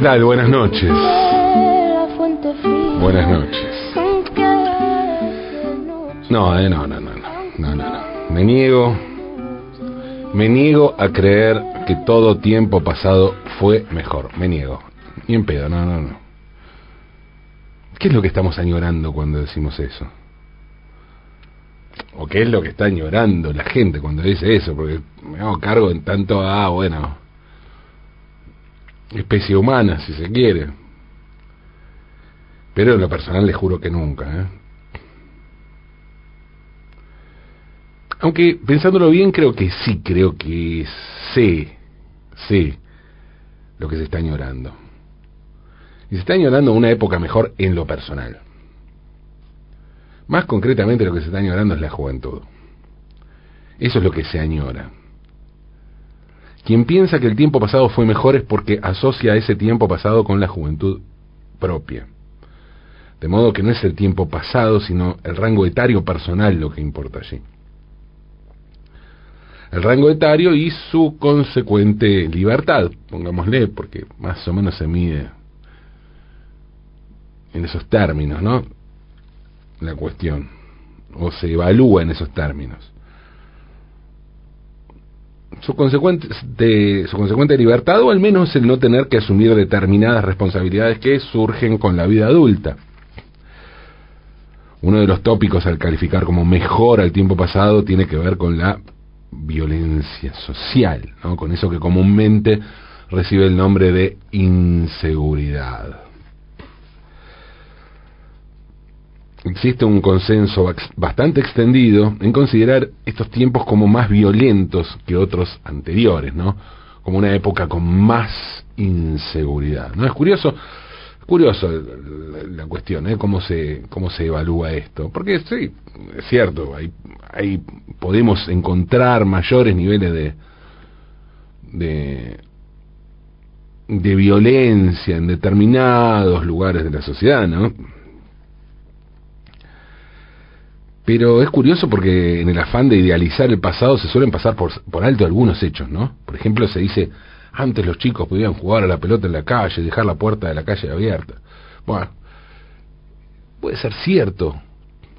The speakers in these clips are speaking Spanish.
Buenas noches. Buenas noches. No, eh, no, no, no, no, no, no, no. Me niego, me niego a creer que todo tiempo pasado fue mejor. Me niego. Ni en pedo, no, no, no. ¿Qué es lo que estamos añorando cuando decimos eso? ¿O qué es lo que está añorando la gente cuando dice eso? Porque me hago cargo en tanto, ah, bueno, especie humana, si se quiere. Pero en lo personal les juro que nunca. ¿eh? Aunque pensándolo bien, creo que sí, creo que sé, sé lo que se está añorando. Y se está añorando una época mejor en lo personal. Más concretamente lo que se está añorando es la juventud. Eso es lo que se añora. Quien piensa que el tiempo pasado fue mejor es porque asocia ese tiempo pasado con la juventud propia. De modo que no es el tiempo pasado, sino el rango etario personal lo que importa allí. El rango etario y su consecuente libertad, pongámosle, porque más o menos se mide en esos términos, ¿no? La cuestión, o se evalúa en esos términos su consecuente, su consecuente libertad o al menos el no tener que asumir determinadas responsabilidades que surgen con la vida adulta. Uno de los tópicos al calificar como mejor al tiempo pasado tiene que ver con la violencia social, ¿no? con eso que comúnmente recibe el nombre de inseguridad. Existe un consenso bastante extendido en considerar estos tiempos como más violentos que otros anteriores, ¿no? Como una época con más inseguridad. ¿No es curioso? curioso la, cuestión, ¿eh? Cómo se cómo se evalúa esto, porque sí, es cierto, hay, hay podemos encontrar mayores niveles de de violencia en determinados lugares de la sociedad, ¿no? Pero es curioso porque en el afán de idealizar el pasado se suelen pasar por, por alto algunos hechos, ¿no? Por ejemplo, se dice, antes los chicos podían jugar a la pelota en la calle, dejar la puerta de la calle abierta. Bueno, puede ser cierto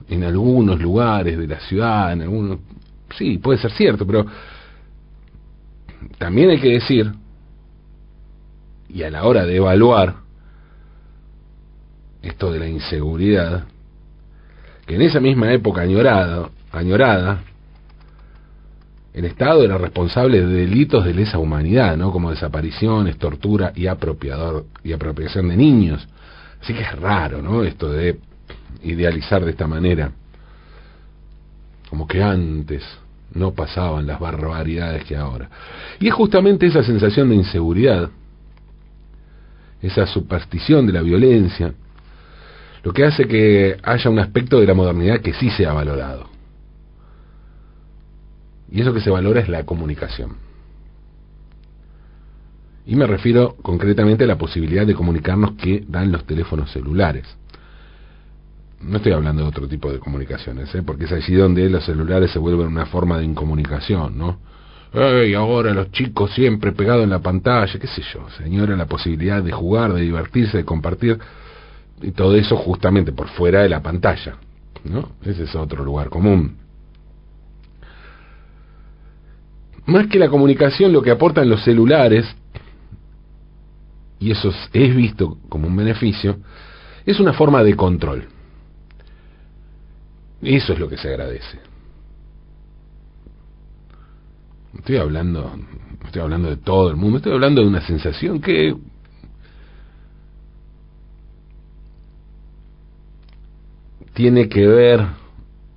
en algunos lugares de la ciudad, en algunos... Sí, puede ser cierto, pero también hay que decir, y a la hora de evaluar esto de la inseguridad, en esa misma época añorada, añorada el Estado era responsable de delitos de lesa humanidad, ¿no? como desapariciones, tortura y, apropiador, y apropiación de niños. Así que es raro, ¿no? Esto de idealizar de esta manera. Como que antes no pasaban las barbaridades que ahora. Y es justamente esa sensación de inseguridad, esa superstición de la violencia, lo que hace que haya un aspecto de la modernidad que sí sea valorado. Y eso que se valora es la comunicación. Y me refiero concretamente a la posibilidad de comunicarnos que dan los teléfonos celulares. No estoy hablando de otro tipo de comunicaciones, ¿eh? porque es allí donde los celulares se vuelven una forma de incomunicación, ¿no? Y ahora los chicos siempre pegados en la pantalla, qué sé yo, señora, la posibilidad de jugar, de divertirse, de compartir y todo eso justamente por fuera de la pantalla, ¿no? Ese es otro lugar común. Más que la comunicación, lo que aportan los celulares, y eso es visto como un beneficio, es una forma de control. Eso es lo que se agradece. Estoy hablando, estoy hablando de todo el mundo, estoy hablando de una sensación que tiene que ver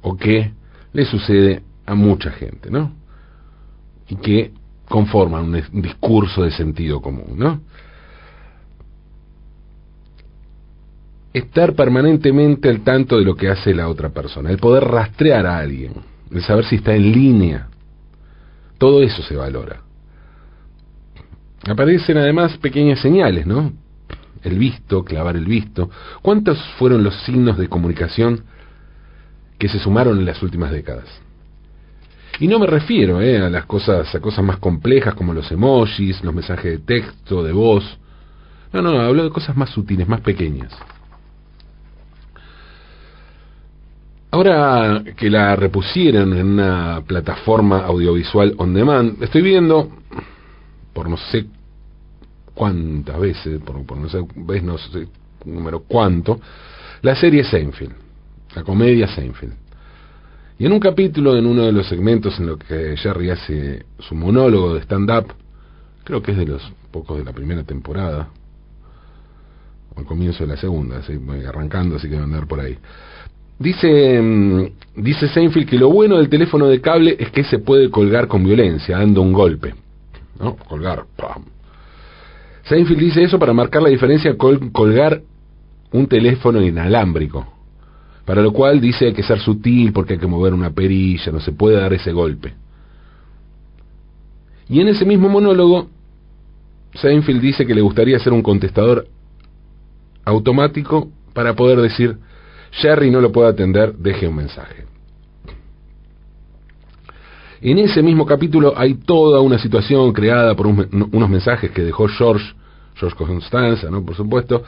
o que le sucede a mucha gente, ¿no? Y que conforman un, discurso de sentido común, ¿no? Estar permanentemente al tanto de lo que hace la otra persona, el poder rastrear a alguien, el saber si está en línea, todo eso se valora. Aparecen además pequeñas señales, ¿no? El visto, clavar el visto. ¿Cuántos fueron los signos de comunicación que se sumaron en las últimas décadas? Y no me refiero eh, a las cosas, a cosas más complejas como los emojis, los mensajes de texto, de voz. No, no, hablo de cosas más sutiles, más pequeñas. Ahora que la repusieron en una plataforma audiovisual on demand, estoy viendo, por no sé cuántas veces, por, no sé, ves no sé número cuánto, la serie Seinfeld, la comedia Seinfeld. Y en un capítulo, en uno de los segmentos en lo que Jerry hace su monólogo de stand-up, creo que es de los pocos de la primera temporada, o al comienzo de la segunda, así, arrancando, así que va a andar por ahí. Dice, mm, dice Seinfeld que lo bueno del teléfono de cable es que se puede colgar con violencia, dando un golpe. ¿No? Colgar. Seinfeld dice eso para marcar la diferencia con colgar un teléfono inalámbrico. Para lo cual dice hay que ser sutil porque hay que mover una perilla, no se puede dar ese golpe. Y en ese mismo monólogo, Seinfeld dice que le gustaría hacer un contestador automático para poder decir Jerry no lo puede atender, deje un mensaje. En ese mismo capítulo hay toda una situación creada por unos mensajes que dejó George, George Constanza, ¿no? Por supuesto,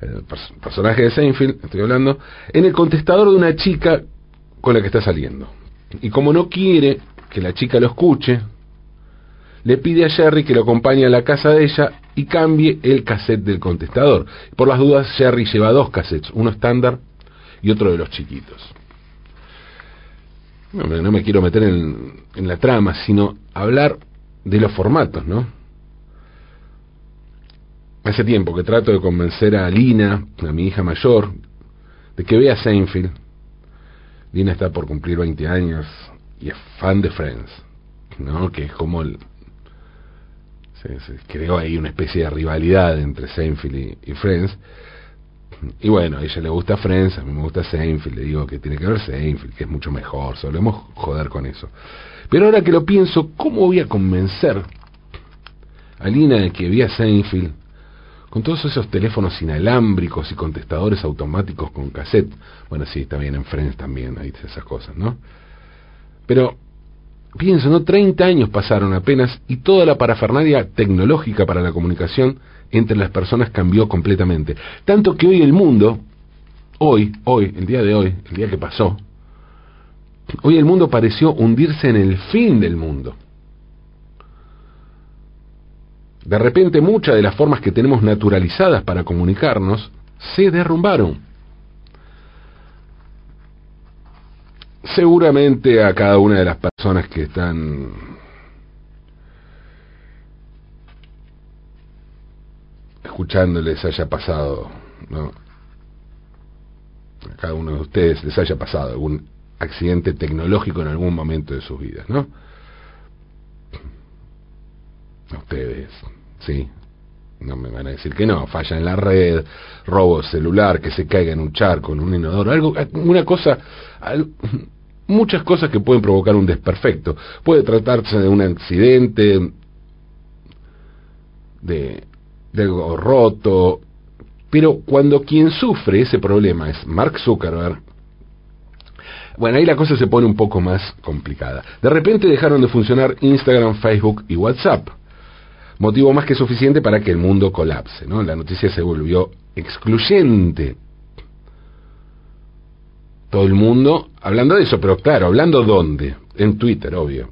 el personaje de Seinfeld, estoy hablando, en el contestador de una chica con la que está saliendo. Y como no quiere que la chica lo escuche, le pide a Jerry que lo acompañe a la casa de ella y cambie el cassette del contestador. Por las dudas, Jerry lleva dos cassettes, uno estándar y otro de los chiquitos. No, no me quiero meter en, en la trama, sino hablar de los formatos, ¿no? Hace tiempo que trato de convencer a Lina, a mi hija mayor, de que vea Seinfeld. Lina está por cumplir 20 años y es fan de Friends, ¿no? Que es como el, se, creó ahí una especie de rivalidad entre Seinfeld y Friends. Y bueno, a ella le gusta Friends, a mí me gusta Seinfeld, le digo que tiene que ver Seinfeld, que es mucho mejor, solemos joder con eso. Pero ahora que lo pienso, ¿cómo voy a convencer a Lina de que vea Seinfeld con todos esos teléfonos inalámbricos y contestadores automáticos con cassette? Bueno, sí, también en Friends también hay esas cosas, ¿no? Pero pienso, ¿no? 30 años pasaron apenas y toda la parafernalia tecnológica para la comunicación entre las personas cambió completamente. Tanto que hoy el mundo, hoy, hoy, el día de hoy, el día que pasó, hoy el mundo pareció hundirse en el fin del mundo. De repente muchas de las formas que tenemos naturalizadas para comunicarnos se derrumbaron. Seguramente a cada una de las personas que están escuchando les haya pasado, ¿no? A cada uno de ustedes les haya pasado algún accidente tecnológico en algún momento de sus vidas, ¿no? A ustedes, sí. No me van a decir que no, falla en la red, robo celular, que se caiga en un charco, en un inodoro, algo, una cosa, muchas cosas que pueden provocar un desperfecto. Puede tratarse de un accidente, de algo roto. Pero cuando quien sufre ese problema es Mark Zuckerberg, bueno, ahí la cosa se pone un poco más complicada. De repente dejaron de funcionar Instagram, Facebook y WhatsApp. Motivo más que suficiente para que el mundo colapse, ¿no? La noticia se volvió excluyente. Todo el mundo hablando de eso, pero claro, hablando dónde? En Twitter, obvio.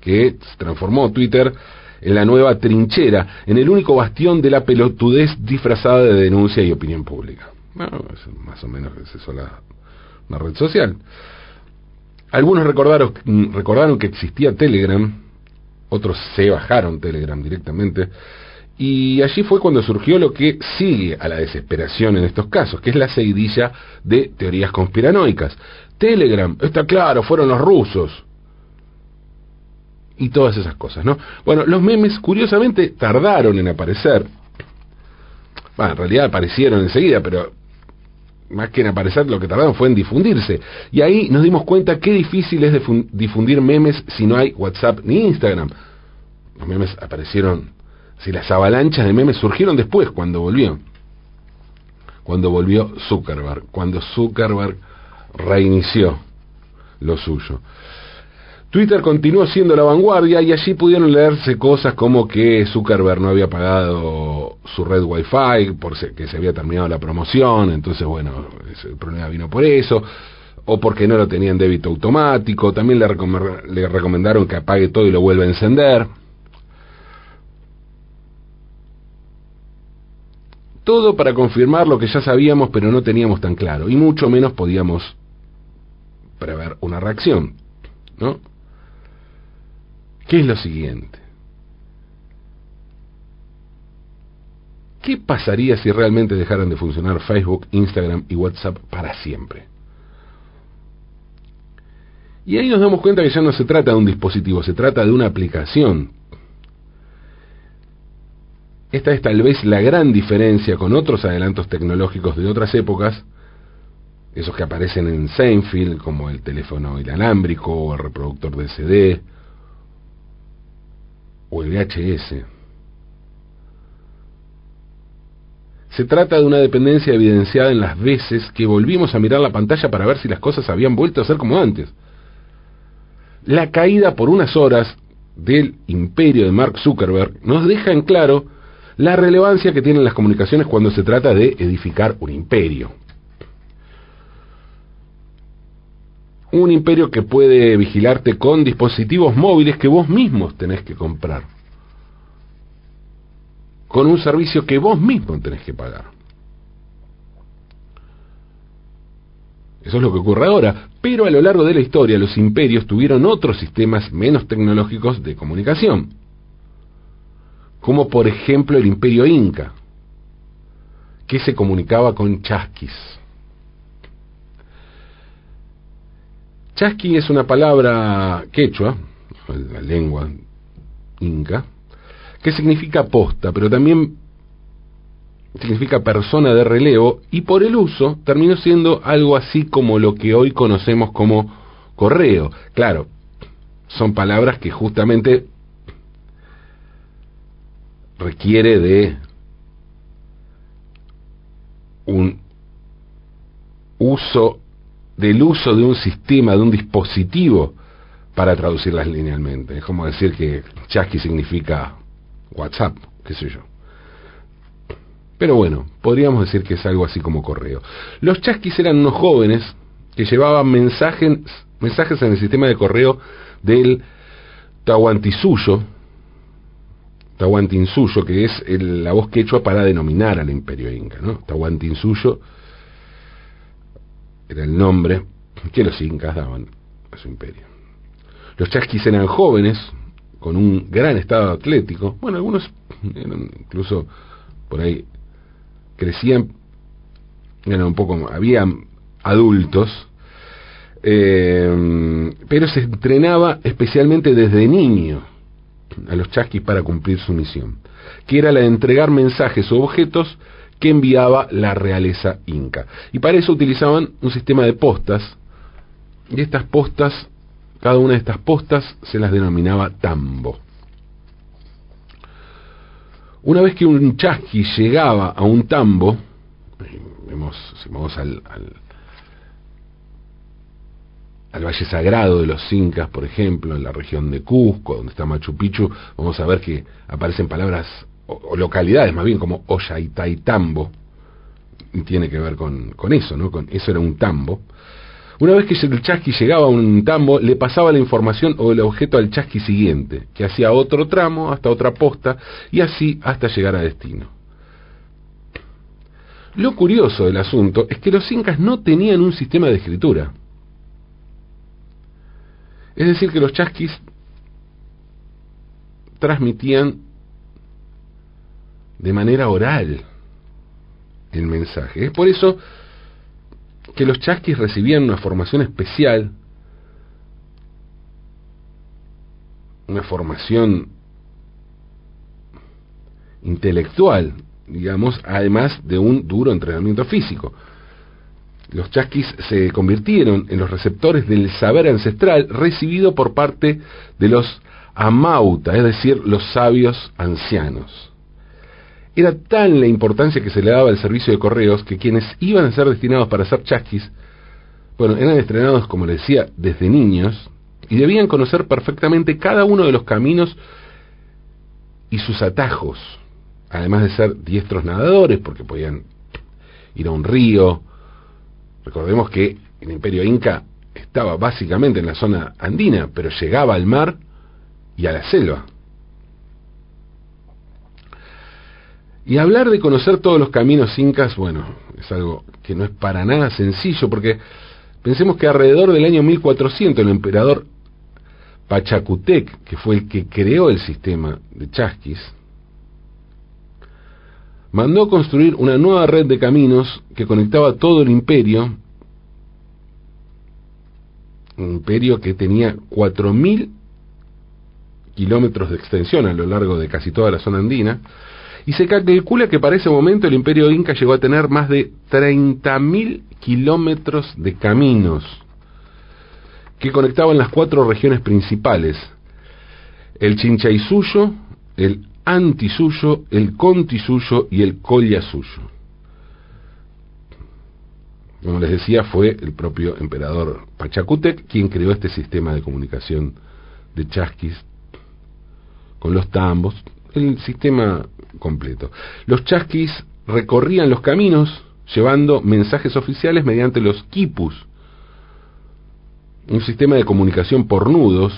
Que se transformó Twitter en la nueva trinchera, en el único bastión de la pelotudez disfrazada de denuncia y opinión pública. Bueno, más o menos es eso la, red social. Algunos recordaron, recordaron que existía Telegram, otros se bajaron Telegram directamente, y allí fue cuando surgió lo que sigue a la desesperación en estos casos, que es la seguidilla de teorías conspiranoicas. Telegram, está claro, fueron los rusos y todas esas cosas, ¿no? Bueno, los memes curiosamente tardaron en aparecer. Bueno, en realidad aparecieron enseguida, pero más que en aparecer, lo que tardaron fue en difundirse. Y ahí nos dimos cuenta qué difícil es difundir memes si no hay WhatsApp ni Instagram. Los memes aparecieron, si las avalanchas de memes surgieron después, cuando volvió. Cuando volvió Zuckerberg, cuando Zuckerberg reinició lo suyo. Twitter continuó siendo la vanguardia y allí pudieron leerse cosas como que Zuckerberg no había pagado su red Wi-Fi porque se había terminado la promoción, entonces bueno, el problema vino por eso, o porque no lo tenía en débito automático, también le, le recomendaron que apague todo y lo vuelva a encender. Todo para confirmar lo que ya sabíamos pero no teníamos tan claro, y mucho menos podíamos prever una reacción, ¿no? ¿Qué es lo siguiente? ¿Qué pasaría si realmente dejaran de funcionar Facebook, Instagram y WhatsApp para siempre? Y ahí nos damos cuenta que ya no se trata de un dispositivo, se trata de una aplicación. Esta es tal vez la gran diferencia con otros adelantos tecnológicos de otras épocas, esos que aparecen en Seinfeld, como el teléfono inalámbrico o el reproductor de CD, o el VHS. Se trata de una dependencia evidenciada en las veces que volvimos a mirar la pantalla para ver si las cosas habían vuelto a ser como antes. La caída por unas horas del imperio de Mark Zuckerberg nos deja en claro la relevancia que tienen las comunicaciones cuando se trata de edificar un imperio. un imperio que puede vigilarte con dispositivos móviles que vos mismos tenés que comprar. Con un servicio que vos mismo tenés que pagar. Eso es lo que ocurre ahora. Pero a lo largo de la historia los imperios tuvieron otros sistemas menos tecnológicos de comunicación. Como por ejemplo el imperio inca, que se comunicaba con chasquis. Chasqui es una palabra quechua, la lengua inca, que significa posta, pero también significa persona de relevo y por el uso terminó siendo algo así como lo que hoy conocemos como correo. Claro, son palabras que justamente requiere de un uso del uso de un sistema, de un dispositivo para traducirlas linealmente. Es como decir que chasqui significa WhatsApp, qué sé yo. Pero bueno, podríamos decir que es algo así como correo. Los chasquis eran unos jóvenes que llevaban mensajes, mensajes en el sistema de correo del Tahuantisuyo, Tahuantinsuyo, que es la voz quechua para denominar al imperio inca, ¿no? Tahuantinsuyo era el nombre que los incas daban a su imperio. Los chasquis eran jóvenes, con un gran estado atlético, bueno, algunos eran incluso por ahí crecían, eran un poco, habían adultos, eh, pero se entrenaba especialmente desde niño a los chasquis para cumplir su misión, que era la de entregar mensajes o objetos que enviaba la realeza inca. Y para eso utilizaban un sistema de postas, y estas postas, cada una de estas postas se las denominaba tambo. Una vez que un chasqui llegaba a un tambo, vemos, si vamos al, al, Valle Sagrado de los Incas, por ejemplo, en la región de Cusco, donde está Machu Picchu, vamos a ver que aparecen palabras o, localidades más bien como Ollantaytambo, tiene que ver con, con eso, ¿no? Con, eso era un tambo. Una vez que el chasqui llegaba a un tambo, le pasaba la información o el objeto al chasqui siguiente, que hacía otro tramo hasta otra posta y así hasta llegar a destino. Lo curioso del asunto es que los incas no tenían un sistema de escritura. Es decir, que los chasquis transmitían de manera oral el mensaje. Es por eso que los chasquis recibían una formación especial, una formación intelectual, digamos, además de un duro entrenamiento físico. Los chasquis se convirtieron en los receptores del saber ancestral recibido por parte de los amauta, es decir, los sabios ancianos. Era tan la importancia que se le daba al servicio de correos que quienes iban a ser destinados para ser chasquis, bueno, eran estrenados, como les decía, desde niños y debían conocer perfectamente cada uno de los caminos y sus atajos, además de ser diestros nadadores, porque podían ir a un río. Recordemos que el imperio inca estaba básicamente en la zona andina, pero llegaba al mar y a la selva. Y hablar de conocer todos los caminos incas, bueno, es algo que no es para nada sencillo, porque pensemos que alrededor del año 1400 el emperador Pachacutec, que fue el que creó el sistema de chasquis, mandó construir una nueva red de caminos que conectaba todo el imperio, un imperio que tenía 4.000 kilómetros de extensión a lo largo de casi toda la zona andina, y se calcula que para ese momento el imperio inca llegó a tener más de 30.000 kilómetros de caminos que conectaban las cuatro regiones principales, el Chinchaysuyo, el Antisuyo, el Contisuyo y el Collasuyo. Como les decía, fue el propio emperador Pachacútec quien creó este sistema de comunicación de chasquis con los tambos, el sistema completo. Los chasquis recorrían los caminos llevando mensajes oficiales mediante los quipus, un sistema de comunicación por nudos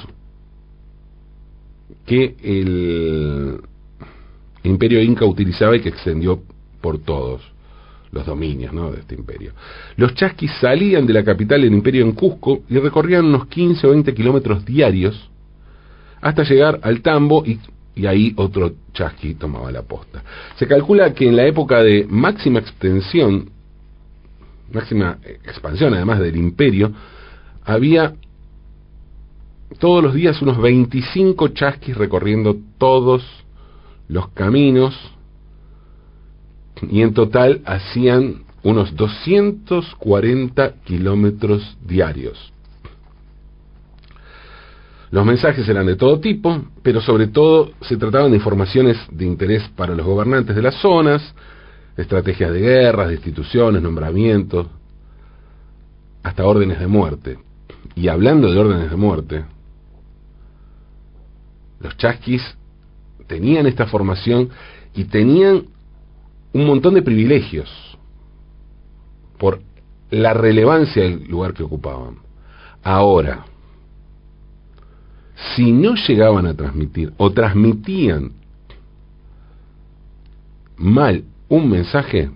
que el imperio inca utilizaba y que extendió por todos los dominios de este imperio. Los chasquis salían de la capital del imperio en Cusco y recorrían unos 15 o 20 kilómetros diarios hasta llegar al Tambo y y ahí otro chasqui tomaba la posta. Se calcula que en la época de máxima extensión, máxima expansión además del imperio, había todos los días unos 25 chasquis recorriendo todos los caminos y en total hacían unos 240 kilómetros diarios. Los mensajes eran de todo tipo, pero sobre todo se trataban de informaciones de interés para los gobernantes de las zonas, estrategias de guerras, destituciones, nombramientos, hasta órdenes de muerte. Y hablando de órdenes de muerte, los chasquis tenían esta formación y tenían un montón de privilegios por la relevancia del lugar que ocupaban. Ahora, si no llegaban a transmitir o transmitían mal un mensaje,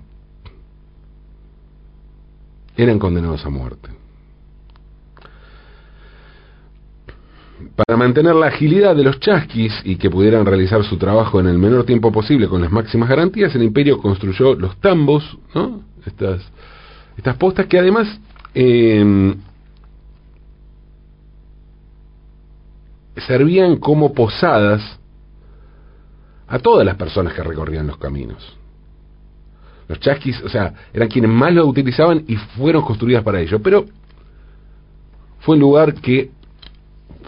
eran condenados a muerte. Para mantener la agilidad de los chasquis y que pudieran realizar su trabajo en el menor tiempo posible con las máximas garantías, el imperio construyó los tambos, ¿no? estas, estas postas que además eh, servían como posadas a todas las personas que recorrían los caminos. Los chasquis, o sea, eran quienes más lo utilizaban y fueron construidas para ello. Pero fue un lugar que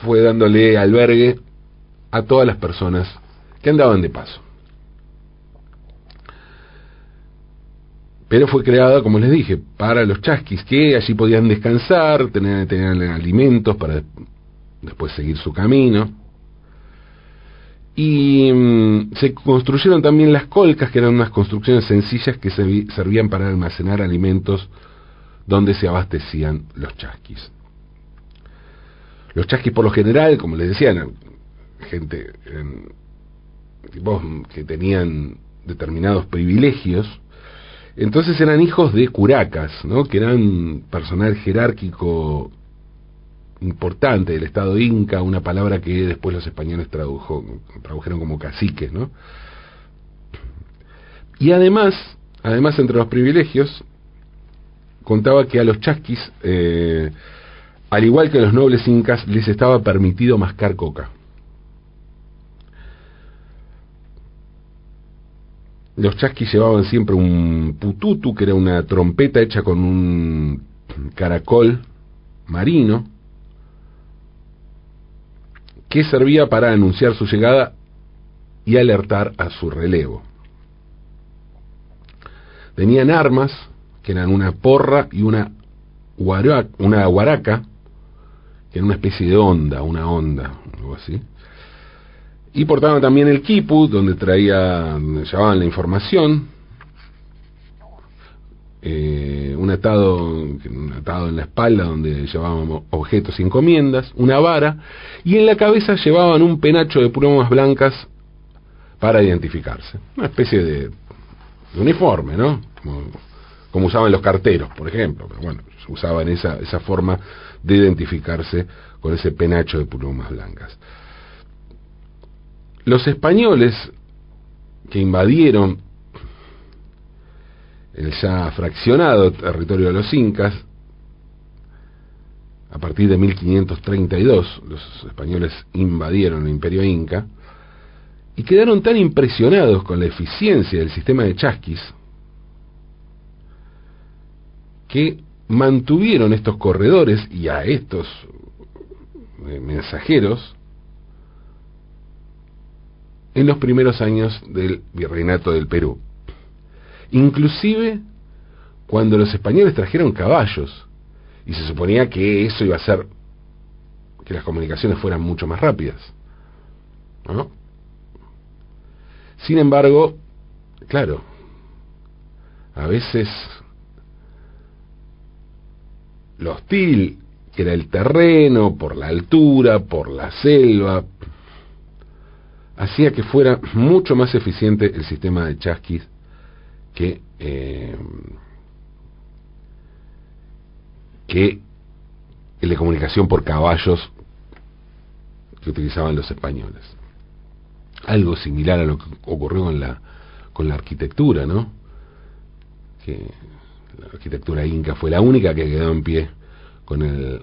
fue dándole albergue a todas las personas que andaban de paso. Pero fue creada, como les dije, para los chasquis, que allí podían descansar, tener, tener alimentos para después seguir su camino. Y mm, se construyeron también las colcas, que eran unas construcciones sencillas que servían para almacenar alimentos donde se abastecían los chasquis. Los chasquis por lo general, como les decía, eran gente que tenían determinados privilegios, entonces eran hijos de curacas, ¿no? que eran personal jerárquico importante del Estado inca, una palabra que después los españoles tradujo, tradujeron como caciques, ¿no? Y además, además entre los privilegios, contaba que a los chasquis, eh, al igual que a los nobles incas, les estaba permitido mascar coca. Los chasquis llevaban siempre un pututu, que era una trompeta hecha con un caracol marino, que servía para anunciar su llegada y alertar a su relevo. Tenían armas, que eran una porra y una, una guaraca, era una especie de onda, una onda, algo así. Y portaban también el kipu, donde traía, llevaban la información, eh, un atado un atado en la espalda donde llevaban objetos y encomiendas, una vara, y en la cabeza llevaban un penacho de plumas blancas para identificarse. Una especie de, uniforme, ¿no? Como, usaban los carteros, por ejemplo, pero bueno, usaban esa, esa forma de identificarse con ese penacho de plumas blancas. Los españoles que invadieron el ya fraccionado territorio de los incas, a partir de 1532 los españoles invadieron el imperio inca y quedaron tan impresionados con la eficiencia del sistema de chasquis que mantuvieron estos corredores y a estos eh, mensajeros en los primeros años del virreinato del Perú. Inclusive cuando los españoles trajeron caballos y se suponía que eso iba a hacer que las comunicaciones fueran mucho más rápidas. Sin embargo, claro, a veces lo hostil que era el terreno, por la altura, por la selva, hacía que fuera mucho más eficiente el sistema de chasquis que, eh, que de comunicación por caballos que utilizaban los españoles. Algo similar a lo que ocurrió con la, con la arquitectura, ¿no? Que la arquitectura inca fue la única que quedó en pie con el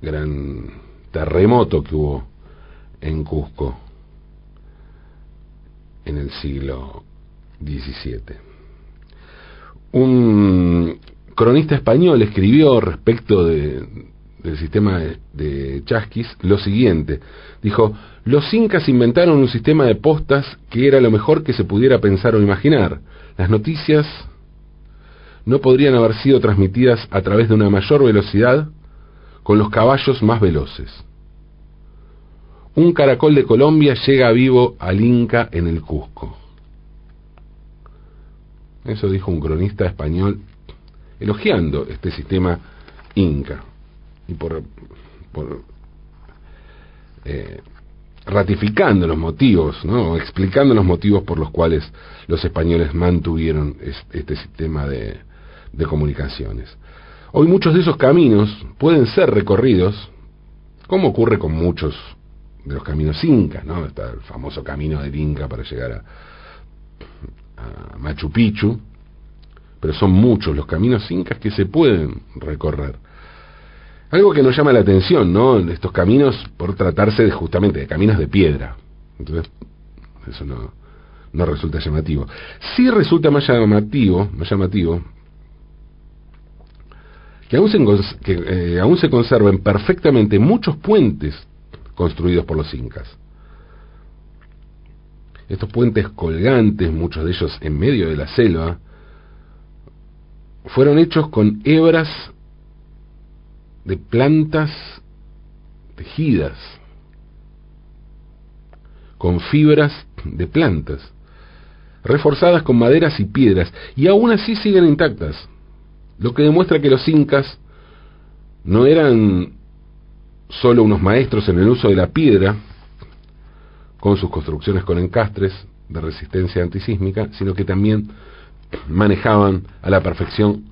gran terremoto que hubo en Cusco en el siglo 17. Un cronista español escribió respecto de, del sistema de, chasquis lo siguiente. Dijo, los incas inventaron un sistema de postas que era lo mejor que se pudiera pensar o imaginar. Las noticias no podrían haber sido transmitidas a través de una mayor velocidad con los caballos más veloces. Un caracol de Colombia llega vivo al Inca en el Cusco. Eso dijo un cronista español elogiando este sistema inca y por, eh, ratificando los motivos, ¿no? explicando los motivos por los cuales los españoles mantuvieron este sistema de, de comunicaciones. Hoy muchos de esos caminos pueden ser recorridos, como ocurre con muchos de los caminos incas, ¿no? Está el famoso camino del Inca para llegar a, Machu Picchu, pero son muchos los caminos incas que se pueden recorrer. Algo que nos llama la atención, ¿no? Estos caminos, por tratarse de, justamente de caminos de piedra. Entonces, eso no, no resulta llamativo. Sí resulta más llamativo, más llamativo que aún se, que, eh, aún se conserven perfectamente muchos puentes construidos por los incas. Estos puentes colgantes, muchos de ellos en medio de la selva, fueron hechos con hebras de plantas tejidas, con fibras de plantas, reforzadas con maderas y piedras, y aún así siguen intactas, lo que demuestra que los incas no eran solo unos maestros en el uso de la piedra, con sus construcciones con encastres de resistencia antisísmica, sino que también manejaban a la perfección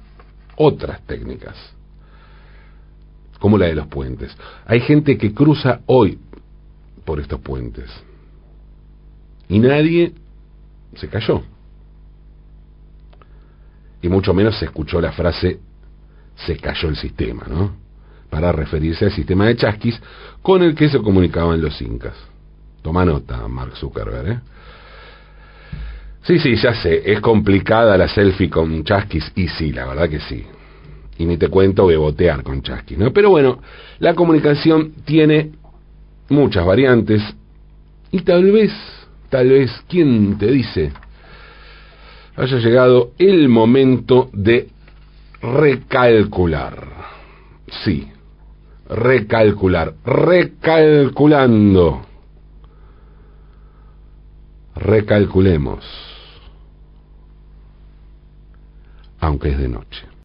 otras técnicas, como la de los puentes. Hay gente que cruza hoy por estos puentes y nadie se cayó. Y mucho menos se escuchó la frase se cayó el sistema, ¿no? Para referirse al sistema de chasquis con el que se comunicaban los incas. Toma nota, Mark Zuckerberg, ¿eh? Sí, sí, ya sé, es complicada la selfie con chasquis, y sí, la verdad que sí. Y ni te cuento bebotear con chasquis, ¿no? Pero bueno, la comunicación tiene muchas variantes, y tal vez, tal vez, ¿quién te dice? Haya llegado el momento de recalcular. Sí, recalcular, recalculando. Recalculemos, aunque es de noche.